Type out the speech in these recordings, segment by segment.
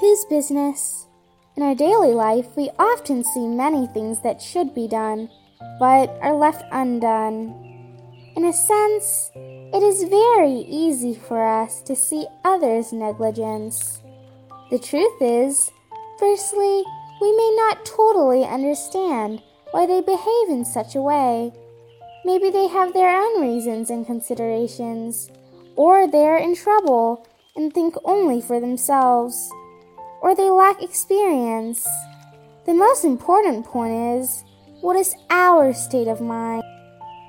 Whose business? In our daily life, we often see many things that should be done, but are left undone. In a sense, it is very easy for us to see others' negligence. The truth is, firstly, we may not totally understand why they behave in such a way. Maybe they have their own reasons and considerations, or they are in trouble and think only for themselves or they lack experience. The most important point is what is our state of mind?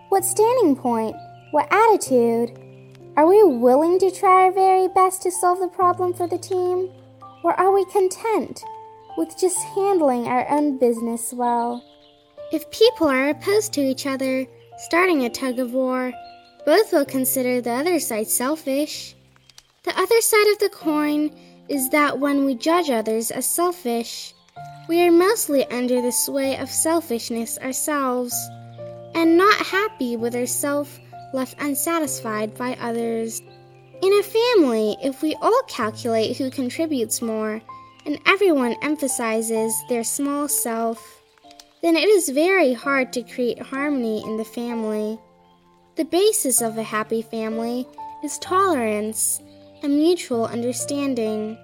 What standing point? What attitude? Are we willing to try our very best to solve the problem for the team? Or are we content with just handling our own business well? If people are opposed to each other, starting a tug of war, both will consider the other side selfish. The other side of the coin is that when we judge others as selfish, we are mostly under the sway of selfishness ourselves, and not happy with ourselves left unsatisfied by others. In a family, if we all calculate who contributes more, and everyone emphasizes their small self, then it is very hard to create harmony in the family. The basis of a happy family is tolerance and mutual understanding.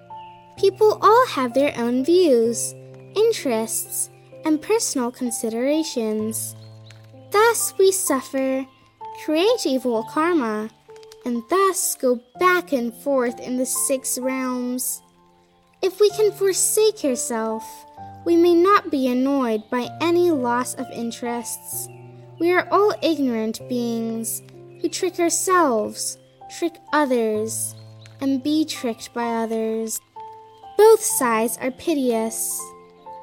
People all have their own views, interests, and personal considerations. Thus, we suffer, create evil karma, and thus go back and forth in the six realms. If we can forsake yourself, we may not be annoyed by any loss of interests. We are all ignorant beings who trick ourselves, trick others, and be tricked by others. Both sides are piteous.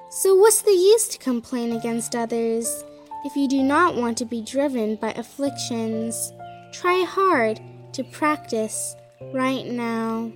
So, what's the use to complain against others if you do not want to be driven by afflictions? Try hard to practice right now.